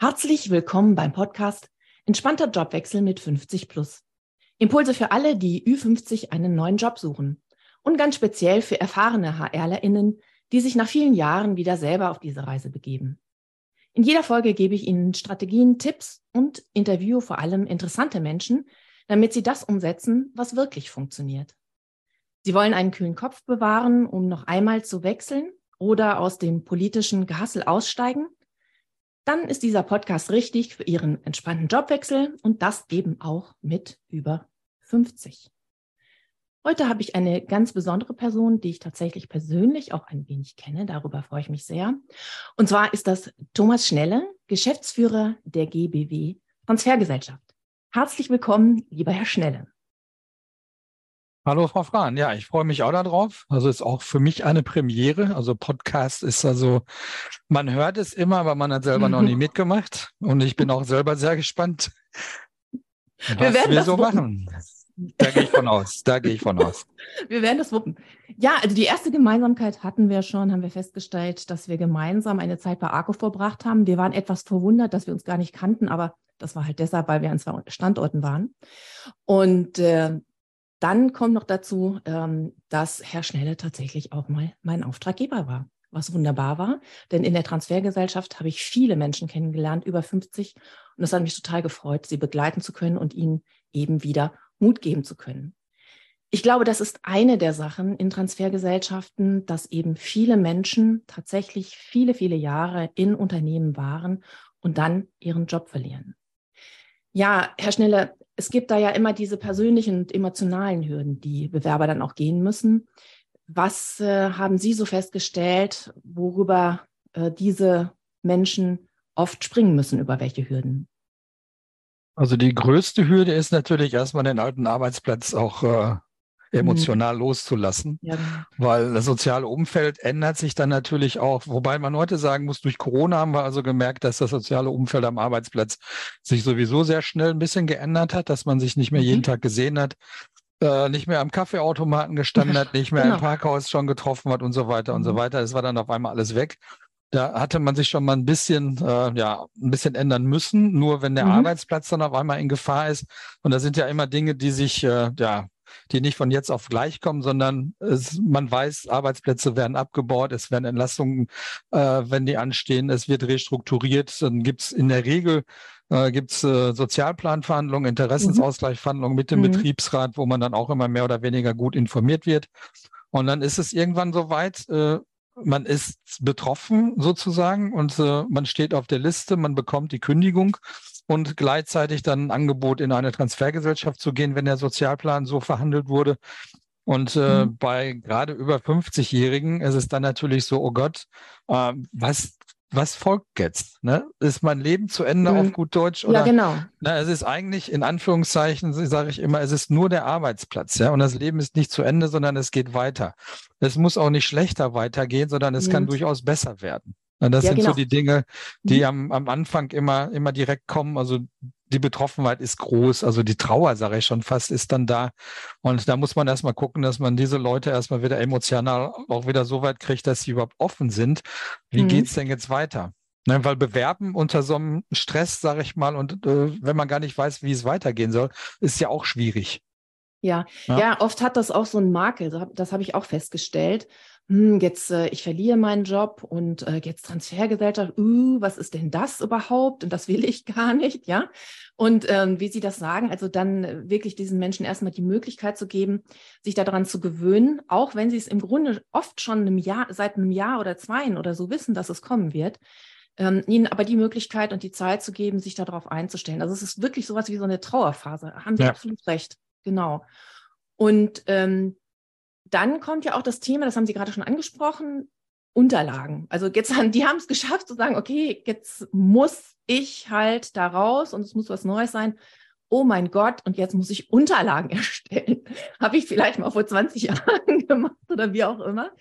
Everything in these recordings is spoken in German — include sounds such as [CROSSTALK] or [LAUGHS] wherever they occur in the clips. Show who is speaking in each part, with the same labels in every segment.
Speaker 1: Herzlich willkommen beim Podcast Entspannter Jobwechsel mit 50 plus. Impulse für alle, die Ü50 einen neuen Job suchen. Und ganz speziell für erfahrene HRlerInnen, die sich nach vielen Jahren wieder selber auf diese Reise begeben. In jeder Folge gebe ich Ihnen Strategien, Tipps und interview vor allem interessante Menschen, damit Sie das umsetzen, was wirklich funktioniert. Sie wollen einen kühlen Kopf bewahren, um noch einmal zu wechseln oder aus dem politischen Gehassel aussteigen? Dann ist dieser Podcast richtig für Ihren entspannten Jobwechsel und das eben auch mit über 50. Heute habe ich eine ganz besondere Person, die ich tatsächlich persönlich auch ein wenig kenne. Darüber freue ich mich sehr. Und zwar ist das Thomas Schnelle, Geschäftsführer der GBW Transfergesellschaft. Herzlich willkommen, lieber Herr Schnelle.
Speaker 2: Hallo Frau Frahn, ja, ich freue mich auch darauf. Also ist auch für mich eine Premiere. Also Podcast ist also, man hört es immer, aber man hat selber noch nie [LAUGHS] mitgemacht. Und ich bin auch selber sehr gespannt,
Speaker 1: was wir, werden wir so wuppen. machen.
Speaker 2: Da gehe ich von aus. Da gehe ich von aus.
Speaker 1: Wir werden das wuppen. Ja, also die erste Gemeinsamkeit hatten wir schon, haben wir festgestellt, dass wir gemeinsam eine Zeit bei Arco verbracht haben. Wir waren etwas verwundert, dass wir uns gar nicht kannten, aber das war halt deshalb, weil wir an zwei Standorten waren. Und äh, dann kommt noch dazu, ähm, dass Herr Schnelle tatsächlich auch mal mein Auftraggeber war, was wunderbar war. Denn in der Transfergesellschaft habe ich viele Menschen kennengelernt, über 50. Und es hat mich total gefreut, sie begleiten zu können und ihnen eben wieder Mut geben zu können. Ich glaube, das ist eine der Sachen in Transfergesellschaften, dass eben viele Menschen tatsächlich viele, viele Jahre in Unternehmen waren und dann ihren Job verlieren. Ja, Herr Schnelle, es gibt da ja immer diese persönlichen und emotionalen Hürden, die Bewerber dann auch gehen müssen. Was äh, haben Sie so festgestellt, worüber äh, diese Menschen oft springen müssen, über welche Hürden?
Speaker 2: Also die größte Hürde ist natürlich erstmal den alten Arbeitsplatz auch äh, emotional mhm. loszulassen, ja. Genau. weil das soziale Umfeld ändert sich dann natürlich auch, wobei man heute sagen muss, durch Corona haben wir also gemerkt, dass das soziale Umfeld am Arbeitsplatz sich sowieso sehr schnell ein bisschen geändert hat, dass man sich nicht mehr mhm. jeden Tag gesehen hat, äh, nicht mehr am Kaffeeautomaten gestanden hat, nicht mehr genau. im Parkhaus schon getroffen hat und so weiter und so mhm. weiter. Es war dann auf einmal alles weg. Da hatte man sich schon mal ein bisschen, äh, ja, ein bisschen ändern müssen. Nur wenn der mhm. Arbeitsplatz dann auf einmal in Gefahr ist. Und da sind ja immer Dinge, die sich, äh, ja, die nicht von jetzt auf gleich kommen, sondern es, man weiß, Arbeitsplätze werden abgebaut, es werden Entlassungen, äh, wenn die anstehen, es wird restrukturiert, dann gibt es in der Regel äh, gibt es äh, Sozialplanverhandlungen, Interessensausgleichsverhandlungen mit dem mhm. Betriebsrat, wo man dann auch immer mehr oder weniger gut informiert wird. Und dann ist es irgendwann soweit, äh, man ist betroffen sozusagen und äh, man steht auf der Liste, man bekommt die Kündigung und gleichzeitig dann ein Angebot in eine Transfergesellschaft zu gehen, wenn der Sozialplan so verhandelt wurde. Und äh, mhm. bei gerade über 50-Jährigen ist es dann natürlich so, oh Gott, äh, was, was folgt jetzt? Ne? Ist mein Leben zu Ende mhm. auf gut Deutsch? Oder,
Speaker 1: ja, genau.
Speaker 2: Na, es ist eigentlich in Anführungszeichen, sage ich immer, es ist nur der Arbeitsplatz. Ja? Und das Leben ist nicht zu Ende, sondern es geht weiter. Es muss auch nicht schlechter weitergehen, sondern es mhm. kann durchaus besser werden. Das ja, sind genau. so die Dinge, die mhm. am, am Anfang immer, immer direkt kommen. Also die Betroffenheit ist groß, also die Trauer, sage ich schon fast, ist dann da. Und da muss man erstmal gucken, dass man diese Leute erstmal wieder emotional auch wieder so weit kriegt, dass sie überhaupt offen sind. Wie mhm. geht's denn jetzt weiter? Ne, weil bewerben unter so einem Stress, sage ich mal, und äh, wenn man gar nicht weiß, wie es weitergehen soll, ist ja auch schwierig.
Speaker 1: Ja, ja, ja oft hat das auch so einen Makel. Das habe ich auch festgestellt hm, jetzt äh, ich verliere meinen Job und äh, jetzt Transfergesellschaft, uh, was ist denn das überhaupt? Und das will ich gar nicht, ja. Und ähm, wie Sie das sagen, also dann äh, wirklich diesen Menschen erstmal die Möglichkeit zu geben, sich daran zu gewöhnen, auch wenn sie es im Grunde oft schon einem Jahr, seit einem Jahr oder zwei oder so wissen, dass es kommen wird. Ähm, ihnen aber die Möglichkeit und die Zeit zu geben, sich darauf einzustellen. Also es ist wirklich sowas wie so eine Trauerphase. Haben Sie ja. absolut recht. Genau. Und ähm, dann kommt ja auch das Thema, das haben Sie gerade schon angesprochen, Unterlagen. Also jetzt haben, die haben es geschafft zu sagen, okay, jetzt muss ich halt da raus und es muss was Neues sein. Oh mein Gott, und jetzt muss ich Unterlagen [LAUGHS] erstellen. Habe ich vielleicht mal vor 20 [LAUGHS] Jahren gemacht oder wie auch immer.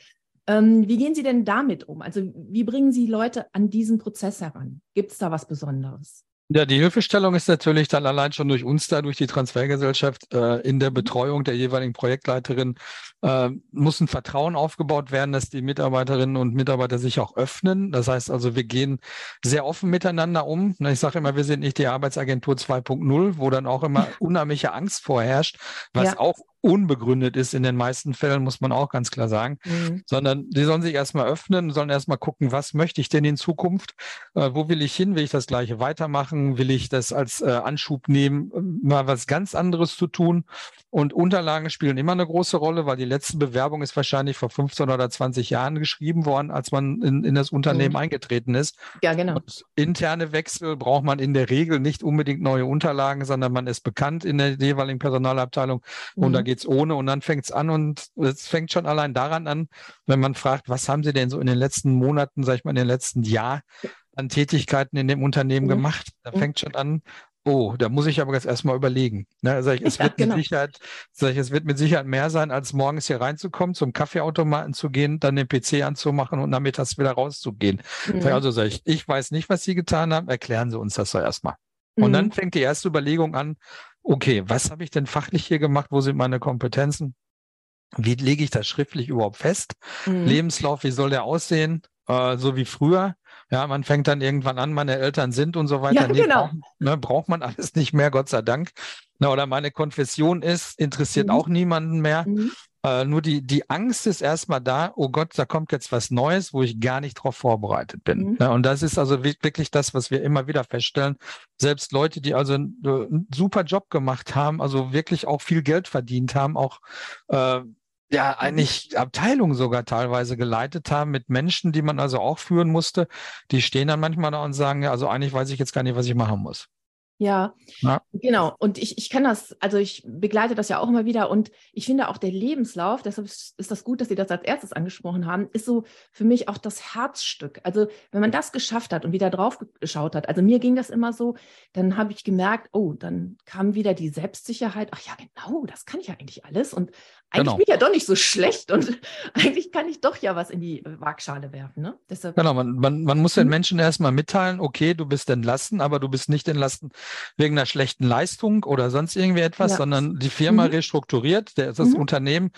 Speaker 1: Ähm, wie gehen Sie denn damit um? Also wie bringen Sie Leute an diesen Prozess heran? Gibt es da was Besonderes?
Speaker 2: Ja, die Hilfestellung ist natürlich dann allein schon durch uns da, durch die Transfergesellschaft äh, in der. Betreuung der jeweiligen Projektleiterin äh, muss ein Vertrauen aufgebaut werden, dass die Mitarbeiterinnen und Mitarbeiter sich auch öffnen. Das heißt also, wir gehen sehr offen miteinander um. Ich sage immer, wir sind nicht die Arbeitsagentur 2.0, wo dann auch immer unheimliche Angst vorherrscht, was ja. auch unbegründet ist in den meisten Fällen, muss man auch ganz klar sagen, mhm. sondern die sollen sich erstmal öffnen, sollen erstmal gucken, was möchte ich denn in Zukunft, äh, wo will ich hin, will ich das gleiche weitermachen, will ich das als äh, Anschub nehmen, mal was ganz anderes zu tun und Unterlagen spielen immer eine große Rolle, weil die letzte Bewerbung ist wahrscheinlich vor 15 oder 20 Jahren geschrieben worden, als man in, in das Unternehmen mhm. eingetreten ist.
Speaker 1: Ja, genau.
Speaker 2: Und interne Wechsel braucht man in der Regel nicht unbedingt neue Unterlagen, sondern man ist bekannt in der jeweiligen Personalabteilung mhm. und da geht geht's ohne und dann fängt's an und es fängt schon allein daran an, wenn man fragt, was haben Sie denn so in den letzten Monaten, sag ich mal, in den letzten Jahr an Tätigkeiten in dem Unternehmen mhm. gemacht? Da mhm. fängt schon an, oh, da muss ich aber jetzt erstmal überlegen. Ne, sag ich, es, ja, wird genau. mit Sicherheit, sag ich, es wird mit Sicherheit mehr sein, als morgens hier reinzukommen, zum Kaffeeautomaten zu gehen, dann den PC anzumachen und nachmittags wieder rauszugehen. Mhm. Also sag ich, ich weiß nicht, was Sie getan haben, erklären Sie uns das doch erstmal. Und dann mhm. fängt die erste Überlegung an, okay, was habe ich denn fachlich hier gemacht? Wo sind meine Kompetenzen? Wie lege ich das schriftlich überhaupt fest? Mhm. Lebenslauf, wie soll der aussehen? Äh, so wie früher. Ja, man fängt dann irgendwann an, meine Eltern sind und so weiter. Ja, nee, genau. Braucht, ne, braucht man alles nicht mehr, Gott sei Dank. Na, oder meine Konfession ist, interessiert mhm. auch niemanden mehr. Mhm. Äh, nur die, die Angst ist erstmal da, oh Gott, da kommt jetzt was Neues, wo ich gar nicht darauf vorbereitet bin. Mhm. Ja, und das ist also wirklich das, was wir immer wieder feststellen. Selbst Leute, die also einen, einen super Job gemacht haben, also wirklich auch viel Geld verdient haben, auch äh, ja, mhm. eigentlich Abteilungen sogar teilweise geleitet haben mit Menschen, die man also auch führen musste. Die stehen dann manchmal da und sagen, ja, also eigentlich weiß ich jetzt gar nicht, was ich machen muss.
Speaker 1: Ja, ja, genau. Und ich, ich kann das, also ich begleite das ja auch immer wieder und ich finde auch der Lebenslauf, deshalb ist das gut, dass Sie das als erstes angesprochen haben, ist so für mich auch das Herzstück. Also wenn man das geschafft hat und wieder drauf geschaut hat, also mir ging das immer so, dann habe ich gemerkt, oh, dann kam wieder die Selbstsicherheit, ach ja, genau, das kann ich ja eigentlich alles und eigentlich genau. bin ich ja doch nicht so schlecht und [LAUGHS] eigentlich kann ich doch ja was in die Waagschale werfen. Ne?
Speaker 2: Deshalb, genau, man, man, man muss den mhm. Menschen erstmal mitteilen, okay, du bist entlassen, aber du bist nicht entlassen wegen einer schlechten Leistung oder sonst irgendwie etwas, ja. sondern die Firma mhm. restrukturiert, der, das mhm. Unternehmen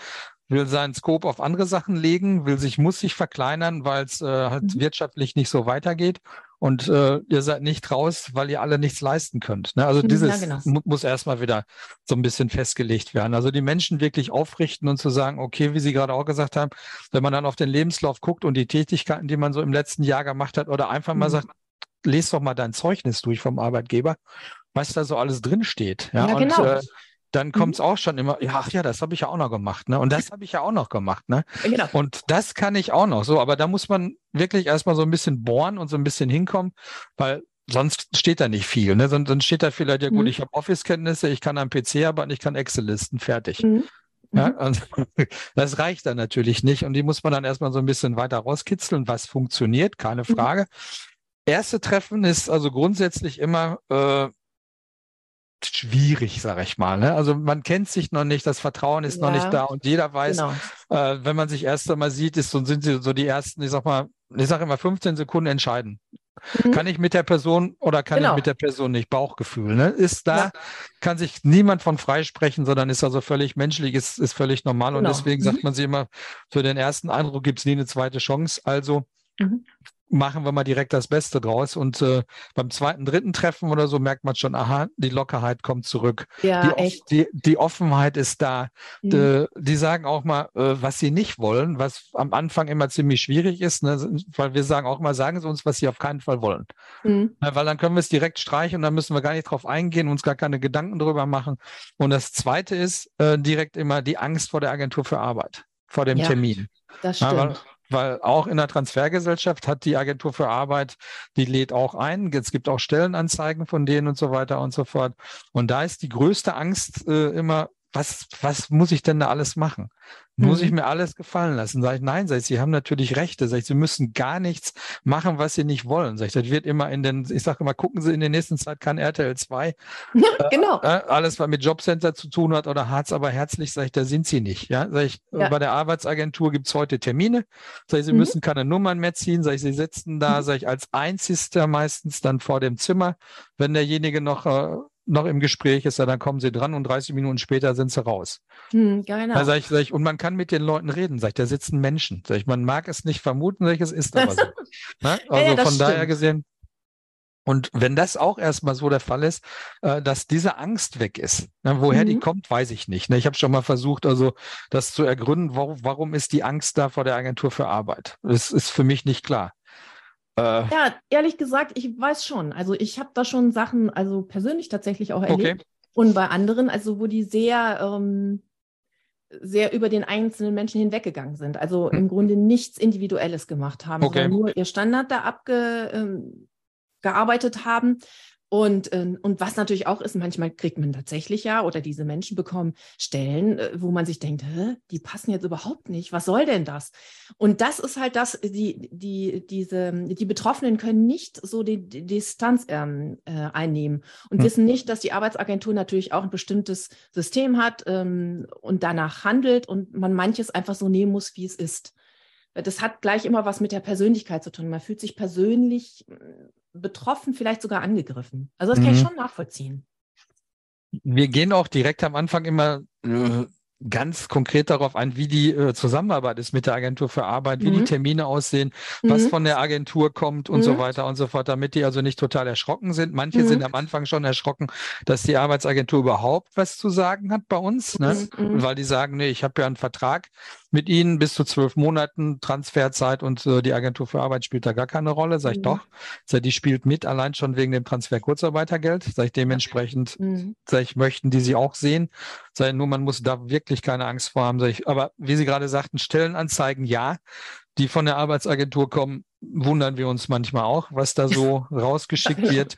Speaker 2: will seinen Scope auf andere Sachen legen, will sich, muss sich verkleinern, weil es äh, halt mhm. wirtschaftlich nicht so weitergeht. Und äh, ihr seid nicht raus, weil ihr alle nichts leisten könnt. Ne? Also mhm, dieses ja, genau. muss erstmal wieder so ein bisschen festgelegt werden. Also die Menschen wirklich aufrichten und zu sagen, okay, wie Sie gerade auch gesagt haben, wenn man dann auf den Lebenslauf guckt und die Tätigkeiten, die man so im letzten Jahr gemacht hat, oder einfach mhm. mal sagt, lest doch mal dein Zeugnis durch vom Arbeitgeber, was da so alles drinsteht. Ja, ja und, genau. Äh, dann kommt es mhm. auch schon immer, ja, ach ja, das habe ich ja auch noch gemacht, ne? Und das habe ich ja auch noch gemacht, ne? Genau. Und das kann ich auch noch. So, aber da muss man wirklich erstmal so ein bisschen bohren und so ein bisschen hinkommen, weil sonst steht da nicht viel. Ne? Sonst, sonst steht da vielleicht, ja gut, mhm. ich habe Office-Kenntnisse, ich kann am PC arbeiten, ich kann Excel-Listen, fertig. Mhm. Ja, mhm. und [LAUGHS] das reicht dann natürlich nicht. Und die muss man dann erstmal so ein bisschen weiter rauskitzeln, was funktioniert, keine mhm. Frage. Erste Treffen ist also grundsätzlich immer äh, schwierig, sage ich mal. Ne? Also man kennt sich noch nicht, das Vertrauen ist ja, noch nicht da und jeder weiß, genau. äh, wenn man sich erst einmal sieht, ist so sind sie so die ersten, ich sag mal, ich sage immer 15 Sekunden entscheiden. Mhm. Kann ich mit der Person oder kann genau. ich mit der Person nicht? Bauchgefühl. Ne? Ist da, ja. kann sich niemand von freisprechen, sondern ist also völlig menschlich, ist, ist völlig normal. Genau. Und deswegen mhm. sagt man sich immer, für den ersten Eindruck gibt es nie eine zweite Chance. Also mhm machen wir mal direkt das Beste draus. Und äh, beim zweiten, dritten Treffen oder so merkt man schon, aha, die Lockerheit kommt zurück.
Speaker 1: Ja,
Speaker 2: die,
Speaker 1: echt.
Speaker 2: Die, die Offenheit ist da. Mhm. Die, die, sagen auch mal, äh, was sie nicht wollen, was am Anfang immer ziemlich schwierig ist, ne? weil wir sagen auch mal, sagen Sie uns, was Sie auf keinen Fall wollen. Mhm. Ja, weil dann können wir es direkt streichen und dann müssen wir gar nicht drauf eingehen, uns gar keine Gedanken drüber machen. Und das Zweite ist äh, direkt immer die Angst vor der Agentur für Arbeit, vor dem ja, Termin.
Speaker 1: Das stimmt. Ja, weil,
Speaker 2: auch in der Transfergesellschaft hat die Agentur für Arbeit, die lädt auch ein. Es gibt auch Stellenanzeigen von denen und so weiter und so fort. Und da ist die größte Angst äh, immer, was, was muss ich denn da alles machen? Muss mhm. ich mir alles gefallen lassen? Sag ich, nein, sag ich, Sie haben natürlich Rechte. Sag ich, Sie müssen gar nichts machen, was Sie nicht wollen. Sag ich, das wird immer in den, ich sage immer, gucken Sie in der nächsten Zeit kann RTL 2. [LAUGHS]
Speaker 1: genau.
Speaker 2: Äh, alles, was mit Jobcenter zu tun hat oder Harz, aber herzlich, sag ich, da sind Sie nicht. Ja, sag ich, ja. bei der Arbeitsagentur gibt's heute Termine. Sag ich, Sie mhm. müssen keine Nummern mehr ziehen. Sag ich, Sie sitzen da, mhm. sag ich, als Einzigster meistens dann vor dem Zimmer. Wenn derjenige noch äh, noch im Gespräch ist, dann kommen sie dran und 30 Minuten später sind sie raus. Hm, genau. Da sag ich, sag ich, und man kann mit den Leuten reden, sag ich, da sitzen Menschen. Sag ich, man mag es nicht vermuten, sag ich, es ist aber so. [LAUGHS] Ne? Also ja, von daher gesehen. Und wenn das auch erstmal so der Fall ist, äh, dass diese Angst weg ist, ne, woher mhm. die kommt, weiß ich nicht. Ne? Ich habe schon mal versucht, also das zu ergründen, warum, warum ist die Angst da vor der Agentur für Arbeit? Das ist für mich nicht klar.
Speaker 1: Äh, ja, ehrlich gesagt, ich weiß schon. Also ich habe da schon Sachen, also persönlich tatsächlich auch erlebt. Okay. Und bei anderen, also wo die sehr, ähm, sehr über den einzelnen Menschen hinweggegangen sind. Also hm. im Grunde nichts Individuelles gemacht haben, okay. sondern nur ihr Standard da abgearbeitet ähm, haben. Und, ähm, und was natürlich auch ist, manchmal kriegt man tatsächlich ja, oder diese Menschen bekommen Stellen, äh, wo man sich denkt, Hä, die passen jetzt überhaupt nicht, was soll denn das? Und das ist halt das, die, die, diese, die Betroffenen können nicht so die, die Distanz ähm, äh, einnehmen und hm. wissen nicht, dass die Arbeitsagentur natürlich auch ein bestimmtes System hat ähm, und danach handelt und man manches einfach so nehmen muss, wie es ist das hat gleich immer was mit der Persönlichkeit zu tun. Man fühlt sich persönlich betroffen, vielleicht sogar angegriffen. Also das kann ich mhm. schon nachvollziehen.
Speaker 2: Wir gehen auch direkt am Anfang immer äh, ganz konkret darauf ein, wie die äh, Zusammenarbeit ist mit der Agentur für Arbeit, wie mhm. die Termine aussehen, mhm. was von der Agentur kommt und mhm. so weiter und so fort, damit die also nicht total erschrocken sind. Manche mhm. sind am Anfang schon erschrocken, dass die Arbeitsagentur überhaupt was zu sagen hat bei uns, ne? Mhm. Mhm. weil die sagen, nee, ich habe ja einen Vertrag mit Ihnen bis zu zwölf Monaten Transferzeit und äh, die Agentur für Arbeit spielt da gar keine Rolle. Sag ich doch. Sag, die spielt mit, allein schon wegen dem Transfer Kurzarbeitergeld. Sag ich dementsprechend, sag ich, möchten die sie auch sehen. Sag ich, nur man muss da wirklich keine Angst vor haben. Sag ich, aber wie Sie gerade sagten, Stellenanzeigen ja, die von der Arbeitsagentur kommen, wundern wir uns manchmal auch, was da so [LAUGHS] rausgeschickt wird.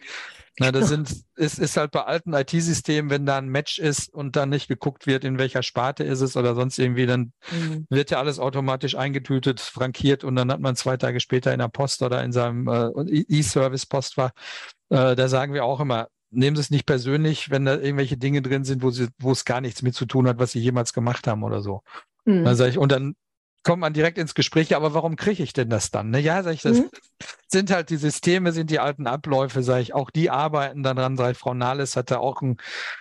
Speaker 2: Na, das [LAUGHS] sind, es ist halt bei alten IT-Systemen, wenn da ein Match ist und dann nicht geguckt wird, in welcher Sparte ist es oder sonst irgendwie, dann mhm. wird ja alles automatisch eingetütet, frankiert und dann hat man zwei Tage später in der Post oder in seinem äh, E-Service-Postfach, äh, da sagen wir auch immer, nehmen Sie es nicht persönlich, wenn da irgendwelche Dinge drin sind, wo sie, wo es gar nichts mit zu tun hat, was Sie jemals gemacht haben oder so. Mhm. Dann ich, und dann kommt man direkt ins Gespräch, aber warum kriege ich denn das dann? Ne? Ja, sag ich, das mhm. sind halt die Systeme, sind die alten Abläufe, sage ich, auch die arbeiten dann dran, sage ich, Frau Nahles hatte auch einen,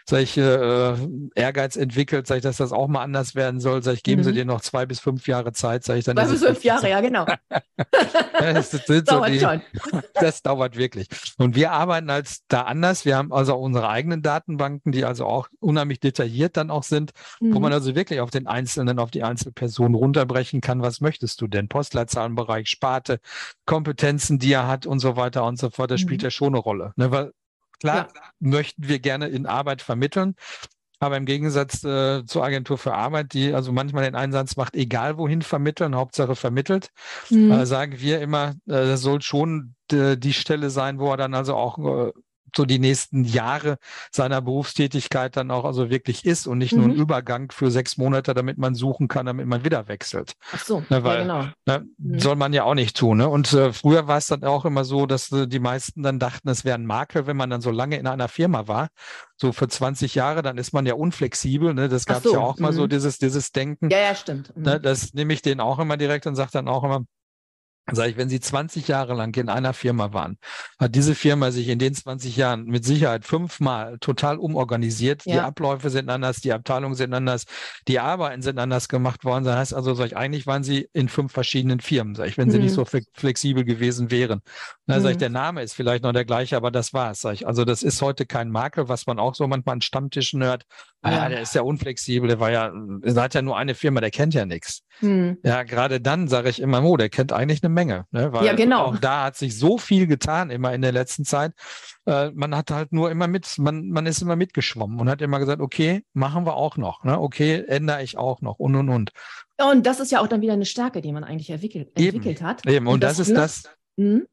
Speaker 2: sag ich, äh, Ehrgeiz entwickelt, sage ich, dass das auch mal anders werden soll, sage ich, geben mhm. Sie dir noch zwei bis fünf Jahre Zeit, sage ich dann.
Speaker 1: Zwei bis fünf [LAUGHS] Jahre, ja, genau. [LAUGHS]
Speaker 2: das, das, [LAUGHS] dauert so die, schon. das dauert wirklich. Und wir arbeiten halt da anders. Wir haben also unsere eigenen Datenbanken, die also auch unheimlich detailliert dann auch sind, mhm. wo man also wirklich auf den Einzelnen, auf die Einzelperson runterbrechen sprechen kann, was möchtest du denn? Postleitzahlenbereich, Sparte, Kompetenzen, die er hat und so weiter und so fort, das mhm. spielt ja schon eine Rolle. Ne? Weil klar ja. möchten wir gerne in Arbeit vermitteln, aber im Gegensatz äh, zur Agentur für Arbeit, die also manchmal den Einsatz macht, egal wohin vermitteln, Hauptsache vermittelt, mhm. äh, sagen wir immer, äh, das soll schon äh, die Stelle sein, wo er dann also auch äh, so die nächsten Jahre seiner Berufstätigkeit dann auch also wirklich ist und nicht mhm. nur ein mhm. Übergang für sechs Monate, damit man suchen kann, damit man wieder wechselt.
Speaker 1: Ach so, ne, weil, ja, genau.
Speaker 2: Ne, mhm. Soll man ja auch nicht tun. Ne? Und äh, früher war es dann auch immer so, dass äh, die meisten dann dachten, es wäre ein Makel, wenn man dann so lange in einer Firma war. So für 20 Jahre, dann ist man ja unflexibel. Ne? Das gab es so, ja auch mhm. mal so, mhm. dieses, dieses Denken.
Speaker 1: Ja, ja, stimmt.
Speaker 2: Ne? Das nehme ich denen auch immer direkt und sage dann auch immer, Sag ich, wenn Sie 20 Jahre lang in einer Firma waren, hat diese Firma sich in den 20 Jahren mit Sicherheit fünfmal total umorganisiert. Ja. Die Abläufe sind anders, die Abteilungen sind anders, die Arbeiten sind anders gemacht worden. Das heißt also, sag ich, eigentlich waren Sie in fünf verschiedenen Firmen, sag ich, wenn mhm. Sie nicht mhm. so flexibel gewesen wären. Na, mhm. sag ich, mhm. der Name ist vielleicht noch der gleiche, aber das war's, sag ich. Also das ist heute kein Makel, was man auch so manchmal an Stammtischen hört. Ah, ja, der ist ja unflexibel, der war ja, er hat ja nur eine Firma, der kennt ja nichts. Mhm. Ja, gerade dann sage ich immer, oh, der kennt eigentlich eine Menge. Ne? Weil
Speaker 1: ja, genau.
Speaker 2: Auch da hat sich so viel getan immer in der letzten Zeit. Äh, man hat halt nur immer mit, man, man ist immer mitgeschwommen und hat immer gesagt, okay, machen wir auch noch. Ne? Okay, ändere ich auch noch und und und.
Speaker 1: Und das ist ja auch dann wieder eine Stärke, die man eigentlich entwickelt, entwickelt
Speaker 2: Eben.
Speaker 1: hat.
Speaker 2: Eben. Und, und das, das, ist ne? das, Mhm.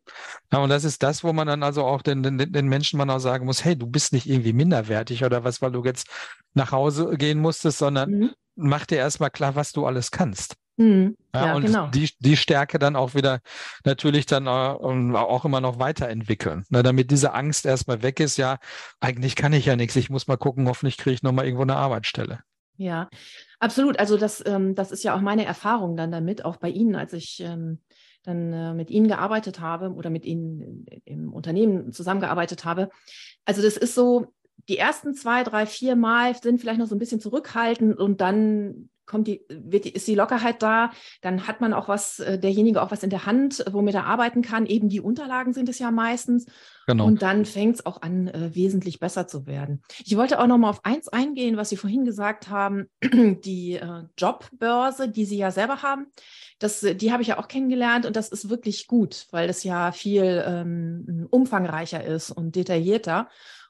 Speaker 2: Ja, und das ist das, wo man dann also auch den, den, den Menschen man auch sagen muss, hey, du bist nicht irgendwie minderwertig oder was, weil du jetzt nach Hause gehen musstest, sondern mhm. mach dir erstmal klar, was du alles kannst. Mhm. Ja, ja, und genau. die, die Stärke dann auch wieder natürlich dann äh, auch immer noch weiterentwickeln, ne, damit diese Angst erstmal weg ist. Ja, eigentlich kann ich ja nichts. Ich muss mal gucken, hoffentlich kriege ich nochmal irgendwo eine Arbeitsstelle.
Speaker 1: Ja, absolut. Also das, ähm, das ist ja auch meine Erfahrung dann damit, auch bei Ihnen, als ich ähm, dann äh, mit Ihnen gearbeitet habe oder mit Ihnen im Unternehmen zusammengearbeitet habe. Also das ist so, die ersten zwei, drei, vier Mal sind vielleicht noch so ein bisschen zurückhaltend und dann kommt die, wird die, ist die Lockerheit da, dann hat man auch was, äh, derjenige auch was in der Hand, womit er arbeiten kann. Eben die Unterlagen sind es ja meistens. Genau. Und dann fängt es auch an, äh, wesentlich besser zu werden. Ich wollte auch noch mal auf eins eingehen, was Sie vorhin gesagt haben, [CLEARS THROAT] die äh, Jobbörse, die Sie ja selber haben. Das, äh, die habe ich ja auch kennengelernt und das ist wirklich gut, weil das ja viel ähm, umfangreicher ist und detaillierter.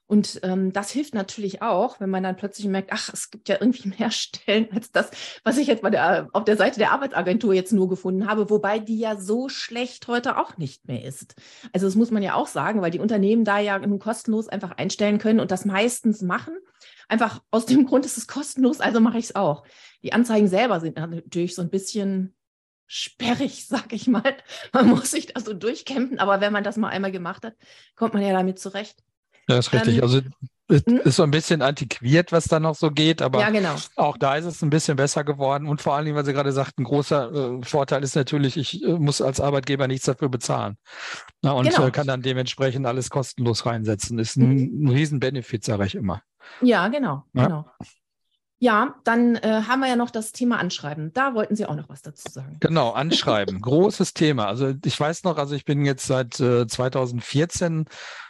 Speaker 1: Und ähm, das hilft natürlich auch, wenn man dann plötzlich merkt, ach, es gibt ja irgendwie mehr [LAUGHS] Stellen als das, was ich jetzt bei der, auf der Seite der Arbeitsagentur jetzt nur gefunden habe, wobei die ja so schlecht heute auch nicht mehr ist. Also das muss man ja auch sagen, weil die Unternehmen da ja nun kostenlos einfach einstellen können und das meistens machen. Einfach aus dem [LAUGHS] Grund ist es kostenlos, also mache ich es auch. Die Anzeigen selber sind natürlich so ein bisschen sperrig, [LAUGHS] sag ich mal. Man muss sich da so durchkämpfen, aber wenn man das mal einmal gemacht hat, kommt man ja damit zurecht.
Speaker 2: Ja, ist richtig. Ähm, also es hm? ist so ein bisschen antiquiert, was da noch so geht, aber
Speaker 1: ja, genau.
Speaker 2: auch da ist es ein bisschen besser geworden. Und vor allen Dingen, weil Sie gerade sagten, ein großer äh, Vorteil ist natürlich, ich äh, muss als Arbeitgeber nichts dafür bezahlen. Na, und genau. äh, kann dann dementsprechend alles kostenlos reinsetzen. Ist ein, mhm. ein Riesen-Benefit, sage ich immer.
Speaker 1: Ja, genau, ja. genau. Ja, dann äh, haben wir ja noch das Thema Anschreiben. Da wollten Sie auch noch was dazu sagen.
Speaker 2: Genau, Anschreiben. [LAUGHS] Großes Thema. Also ich weiß noch, also ich bin jetzt seit äh, 2014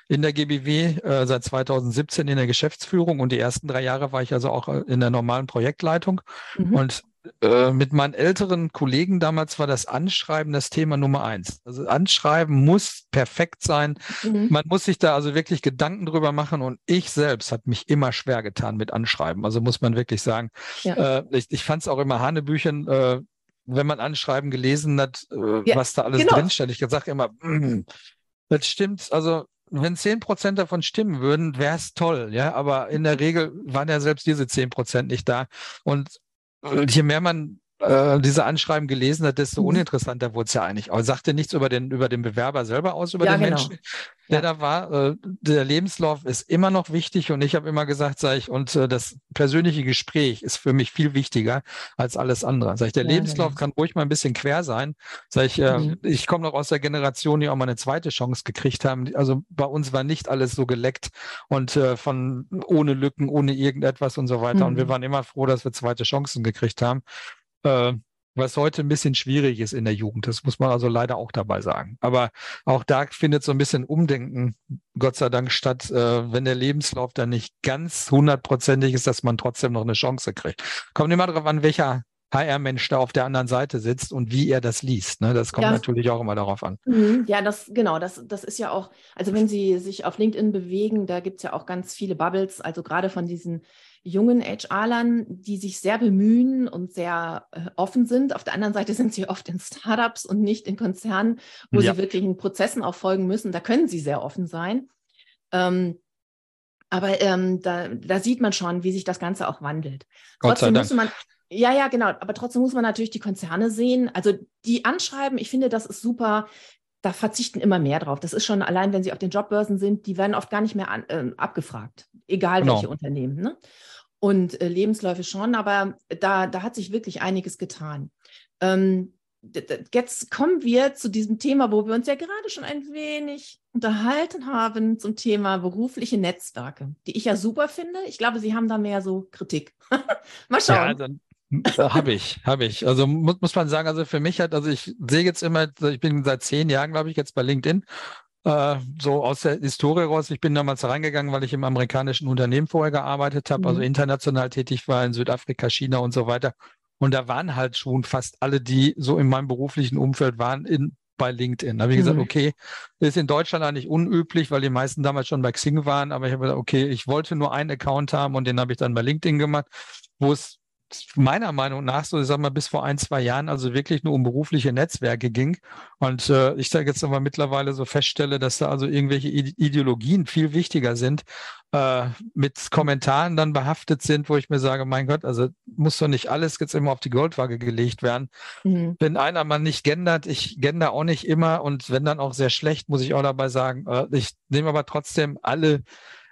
Speaker 2: in der GBW, äh, seit 2017 in der Geschäftsführung und die ersten drei Jahre war ich also auch äh, in der normalen Projektleitung. Mhm. Und äh, mit meinen älteren Kollegen damals war das Anschreiben das Thema Nummer eins. Also Anschreiben muss perfekt sein. Mhm. Man muss sich da also wirklich Gedanken drüber machen und ich selbst hat mich immer schwer getan mit Anschreiben. Also muss man wirklich sagen. Ja. Äh, ich ich fand es auch immer Hanebüchen, äh, wenn man Anschreiben gelesen hat, äh, ja, was da alles genau. drinsteht. Ich sage immer, mm, das stimmt. Also wenn zehn Prozent davon stimmen würden, wäre es toll, ja. Aber in der Regel waren ja selbst diese zehn Prozent nicht da. Und je mehr man äh, diese Anschreiben gelesen hat, desto mhm. uninteressanter wurde es ja eigentlich. Aber sagte nichts über den, über den Bewerber selber aus, über ja, den genau. Menschen, der ja. da war. Äh, der Lebenslauf ist immer noch wichtig und ich habe immer gesagt, sag ich, und äh, das persönliche Gespräch ist für mich viel wichtiger als alles andere. Sag ich, der ja, Lebenslauf genau. kann ruhig mal ein bisschen quer sein. Sag ich, äh, mhm. ich komme noch aus der Generation, die auch mal eine zweite Chance gekriegt haben. Also bei uns war nicht alles so geleckt und äh, von ohne Lücken, ohne irgendetwas und so weiter. Mhm. Und wir mhm. waren immer froh, dass wir zweite Chancen gekriegt haben was heute ein bisschen schwierig ist in der Jugend. Das muss man also leider auch dabei sagen. Aber auch da findet so ein bisschen Umdenken, Gott sei Dank, statt, äh, wenn der Lebenslauf dann nicht ganz hundertprozentig ist, dass man trotzdem noch eine Chance kriegt. Kommt immer darauf an, welcher HR-Mensch da auf der anderen Seite sitzt und wie er das liest. Ne? Das kommt ja. natürlich auch immer darauf an.
Speaker 1: Mhm. Ja, das genau, das, das ist ja auch, also wenn Sie sich auf LinkedIn bewegen, da gibt es ja auch ganz viele Bubbles, also gerade von diesen jungen HR-Lern, die sich sehr bemühen und sehr äh, offen sind. Auf der anderen Seite sind sie oft in Startups und nicht in Konzernen, wo ja. sie wirklich in Prozessen auch folgen müssen. Da können sie sehr offen sein. Ähm, aber ähm, da, da, sieht man schon, wie sich das Ganze auch wandelt.
Speaker 2: Gott trotzdem muss
Speaker 1: man, ja, ja, genau. Aber trotzdem muss man natürlich die Konzerne sehen. Also die anschreiben, ich finde, das ist super. Da verzichten immer mehr drauf. Das ist schon allein, wenn sie auf den Jobbörsen sind, die werden oft gar nicht mehr an, äh, abgefragt, egal genau. welche Unternehmen. Ne? und äh, Lebensläufe schon, aber da, da hat sich wirklich einiges getan. Ähm, jetzt kommen wir zu diesem Thema, wo wir uns ja gerade schon ein wenig unterhalten haben zum Thema berufliche Netzwerke, die ich ja super finde. Ich glaube, Sie haben da mehr so Kritik. [LAUGHS] Mal schauen. Ja, dann
Speaker 2: habe ich, habe ich. Also muss, muss man sagen, also für mich hat, also ich sehe jetzt immer, ich bin seit zehn Jahren, glaube ich, jetzt bei LinkedIn äh, so aus der Historie raus. Ich bin damals reingegangen, weil ich im amerikanischen Unternehmen vorher gearbeitet habe, also mhm. also international tätig war in Südafrika, China und so weiter. Und da waren halt schon fast alle, die so in meinem beruflichen Umfeld waren, in, bei LinkedIn. Da habe ich mhm. gesagt, okay, ist in Deutschland eigentlich unüblich, weil die meisten damals schon bei Xing waren. Aber ich habe gesagt, okay, ich wollte nur einen Account haben und den habe ich dann bei LinkedIn gemacht, wo es meiner Meinung nach so, ich sag mal, bis vor ein, zwei Jahren also wirklich nur um berufliche Netzwerke ging. Und äh, ich da jetzt aber mittlerweile so feststelle, dass da also irgendwelche Ideologien viel wichtiger sind, äh, mit Kommentaren dann behaftet sind, wo ich mir sage, mein Gott, also muss doch nicht alles jetzt immer auf die Goldwaage gelegt werden. Mhm. Wenn einer mal nicht gendert, ich gender auch nicht immer und wenn dann auch sehr schlecht, muss ich auch dabei sagen, äh, ich nehme aber trotzdem alle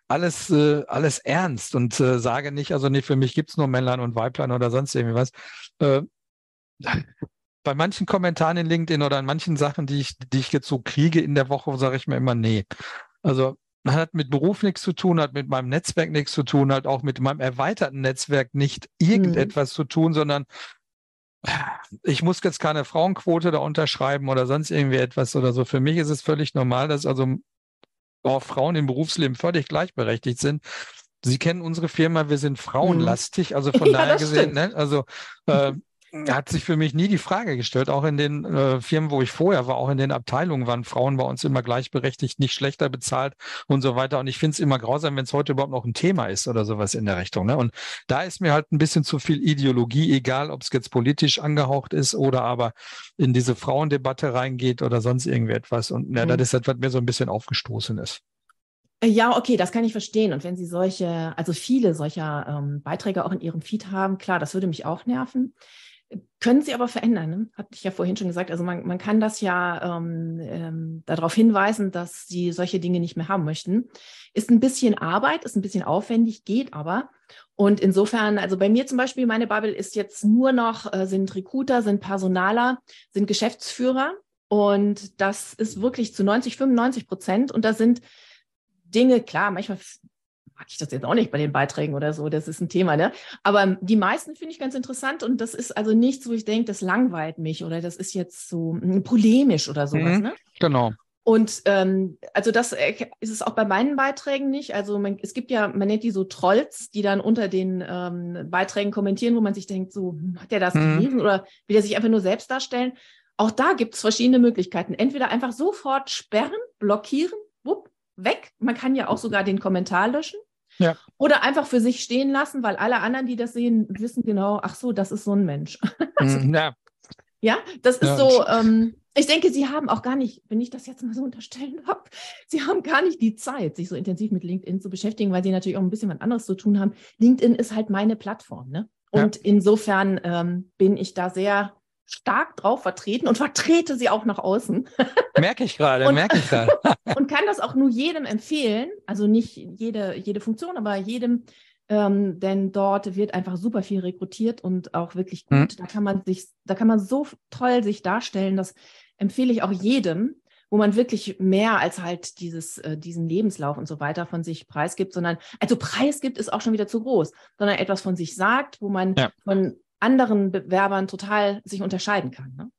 Speaker 2: alles, äh, alles ernst und äh, sage nicht, also nee, für mich gibt's nur Männlein und Weiblein oder sonst irgendwie was. Äh, [LAUGHS] bei manchen Kommentaren in LinkedIn oder in manchen Sachen, die ich, die ich jetzt so kriege in der Woche, sage ich mir immer, nee. Also hat mit Beruf nichts zu tun, hat mit meinem Netzwerk nichts zu tun, hat auch mit meinem erweiterten Netzwerk nicht irgendetwas mhm. zu tun, sondern ich muss jetzt keine Frauenquote da unterschreiben oder sonst irgendwie etwas oder so. Für mich ist es völlig normal, dass also auch Frauen im Berufsleben völlig gleichberechtigt sind. Sie kennen unsere Firma, wir sind frauenlastig, also [LAUGHS] von ja, daher gesehen, ne? also äh, hat sich für mich nie die Frage gestellt. Auch in den äh, Firmen, wo ich vorher war, auch in den Abteilungen waren Frauen bei uns immer gleichberechtigt, nicht schlechter bezahlt und so weiter. Und ich finde es immer grausam, wenn es heute überhaupt noch ein Thema ist oder sowas in der Richtung. Ne? Und da ist mir halt ein bisschen zu viel Ideologie, egal ob es jetzt politisch angehaucht ist oder aber in diese Frauendebatte reingeht oder sonst irgendwie etwas. Und ja, mhm. das ist etwas, was mir so ein bisschen aufgestoßen ist.
Speaker 1: Ja, okay, das kann ich verstehen. Und wenn Sie solche, also viele solcher ähm, Beiträge auch in Ihrem Feed haben, klar, das würde mich auch nerven. Können sie aber verändern, ne? hatte ich ja vorhin schon gesagt. Also man, man kann das ja ähm, ähm, darauf hinweisen, dass sie solche Dinge nicht mehr haben möchten. Ist ein bisschen Arbeit, ist ein bisschen aufwendig, geht aber. Und insofern, also bei mir zum Beispiel, meine Bubble ist jetzt nur noch, äh, sind Recruiter, sind Personaler, sind Geschäftsführer. Und das ist wirklich zu 90, 95 Prozent. Und da sind Dinge, klar, manchmal mag ich das jetzt auch nicht bei den Beiträgen oder so, das ist ein Thema, ne? Aber die meisten finde ich ganz interessant und das ist also nichts, wo ich denke, das langweilt mich oder das ist jetzt so hm, polemisch oder sowas, mhm, ne?
Speaker 2: Genau.
Speaker 1: Und ähm, also das ist es auch bei meinen Beiträgen nicht. Also man, es gibt ja, man nennt die so Trolls, die dann unter den ähm, Beiträgen kommentieren, wo man sich denkt, so, hm, hat der das mhm. gelesen oder will er sich einfach nur selbst darstellen? Auch da gibt es verschiedene Möglichkeiten. Entweder einfach sofort sperren, blockieren, wupp, weg. Man kann ja auch sogar den Kommentar löschen. Ja. Oder einfach für sich stehen lassen, weil alle anderen, die das sehen, wissen genau, ach so, das ist so ein Mensch. [LAUGHS] Mhm, ja. ja, das ist ja. so, ähm, ich denke, Sie haben auch gar nicht, wenn ich das jetzt mal so unterstellen habe, Sie haben gar nicht die Zeit, sich so intensiv mit LinkedIn zu beschäftigen, weil Sie natürlich auch ein bisschen was anderes zu tun haben. LinkedIn ist halt meine Plattform, ne? Und ja. insofern ähm, bin ich da sehr stark drauf vertreten und vertrete sie auch nach außen. [LAUGHS]
Speaker 2: Merke ich gerade, merke ich gerade. [LAUGHS]
Speaker 1: und kann das auch nur jedem empfehlen, also nicht jede, jede Funktion, aber jedem, ähm, denn dort wird einfach super viel rekrutiert und auch wirklich gut. Mhm. Da kann man sich, da kann man so toll sich darstellen, das empfehle ich auch jedem, wo man wirklich mehr als halt dieses, äh, diesen Lebenslauf und so weiter von sich preisgibt, sondern, also preisgibt ist auch schon wieder zu groß, sondern etwas von sich sagt, wo man ja. von anderen Bewerbern total sich unterscheiden kann. Ne?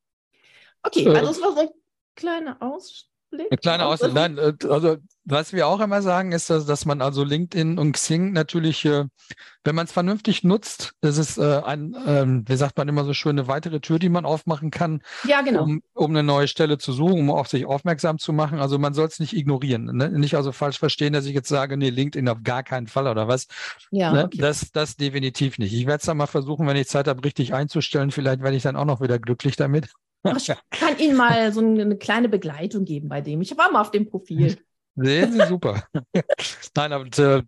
Speaker 1: Okay, also es war so ein kleiner Ausschnitt.
Speaker 2: Eine kleine Auswahl. Nein, äh, also was wir auch immer sagen, ist, dass, dass man also LinkedIn und Xing natürlich, äh, wenn man es vernünftig nutzt, das ist äh, ein, ähm, wie sagt man immer so schön, eine weitere Tür, die man aufmachen kann,
Speaker 1: ja, genau.
Speaker 2: um, um eine neue Stelle zu suchen, um auf sich aufmerksam zu machen. Also man soll es nicht ignorieren. Ne? Nicht also falsch verstehen, dass ich jetzt sage, nee, LinkedIn auf gar keinen Fall oder was. Ja, ne? okay. das, das definitiv nicht. Ich werde es dann mal versuchen, wenn ich Zeit habe, richtig einzustellen. Vielleicht werde ich dann auch noch wieder glücklich damit.
Speaker 1: Ich kann Ihnen mal so eine kleine Begleitung geben bei dem. Ich war mal auf dem Profil.
Speaker 2: Sehen Sie super. [LAUGHS] Nein, aber äh,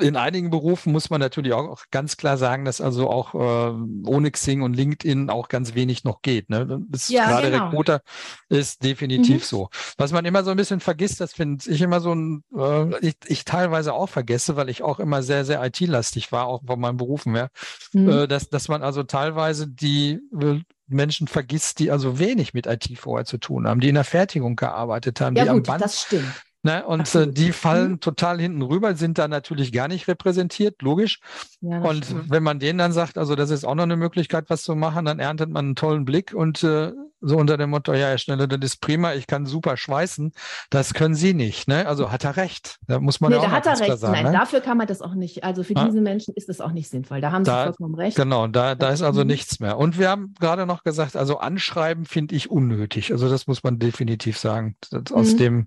Speaker 2: in einigen Berufen muss man natürlich auch ganz klar sagen, dass also auch äh, ohne Xing und LinkedIn auch ganz wenig noch geht. Ne? Ja, gerade genau. Recruiter ist definitiv mhm. so. Was man immer so ein bisschen vergisst, das finde ich immer so ein, äh, ich, ich, teilweise auch vergesse, weil ich auch immer sehr, sehr IT-lastig war, auch von meinen Berufen her, mhm. äh, dass, dass man also teilweise die äh, Menschen vergisst, die also wenig mit IT vorher zu tun haben, die in der Fertigung gearbeitet haben,
Speaker 1: ja,
Speaker 2: die
Speaker 1: gut, am Band. Das stimmt.
Speaker 2: Ne? Und äh, die fallen mhm. total hinten rüber, sind da natürlich gar nicht repräsentiert, logisch. Ja, und stimmt. wenn man denen dann sagt, also das ist auch noch eine Möglichkeit, was zu machen, dann erntet man einen tollen Blick und äh, so unter dem Motto, ja, Herr Schnelle, das ist prima, ich kann super schweißen. Das können Sie nicht. Ne? Also hat er recht. Da muss man nee, ja auch da hat er recht. Sagen,
Speaker 1: Nein, ne? dafür kann man das auch nicht. Also für ja? diese Menschen ist das auch nicht sinnvoll. Da haben Sie da, vollkommen recht.
Speaker 2: Genau, da, da ist also mhm. nichts mehr. Und wir haben gerade noch gesagt, also anschreiben finde ich unnötig. Also das muss man definitiv sagen. Das, aus, mhm. dem,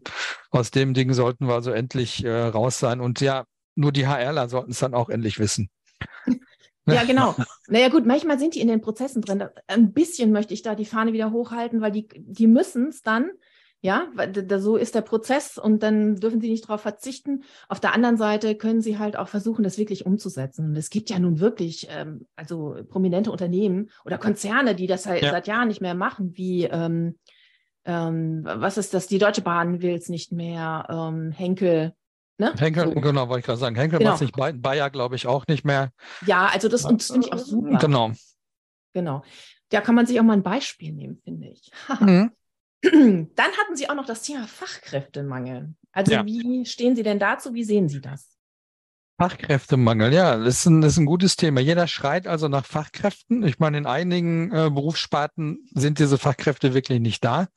Speaker 2: aus dem Ding sollten wir also endlich äh, raus sein. Und ja, nur die HRler sollten es dann auch endlich wissen. [LAUGHS]
Speaker 1: Ja, [LAUGHS] genau. Naja, gut, manchmal sind die in den Prozessen drin. Ein bisschen möchte ich da die Fahne wieder hochhalten, weil die, die müssen es dann, ja, da, so ist der Prozess und dann dürfen sie nicht darauf verzichten. Auf der anderen Seite können sie halt auch versuchen, das wirklich umzusetzen. Und es gibt ja nun wirklich, ähm, also prominente Unternehmen oder Konzerne, die das halt ja. seit Jahren nicht mehr machen, wie ähm, ähm, was ist das? Die Deutsche Bahn will es nicht mehr, ähm, Henkel.
Speaker 2: Ne? Henkel, so. genau, wollte ich gerade sagen. Henkel genau. macht es nicht, Bayer glaube ich auch nicht mehr.
Speaker 1: Ja, also das, das finde ich auch super.
Speaker 2: Genau.
Speaker 1: Genau. Da kann man sich auch mal ein Beispiel nehmen, finde ich. [LAUGHS] mhm. Dann hatten Sie auch noch das Thema Fachkräftemangel. Also ja. wie stehen Sie denn dazu? Wie sehen Sie das?
Speaker 2: Fachkräftemangel, ja, das ist, ein, das ist ein gutes Thema. Jeder schreit also nach Fachkräften. Ich meine, in einigen äh, Berufssparten sind diese Fachkräfte wirklich nicht da.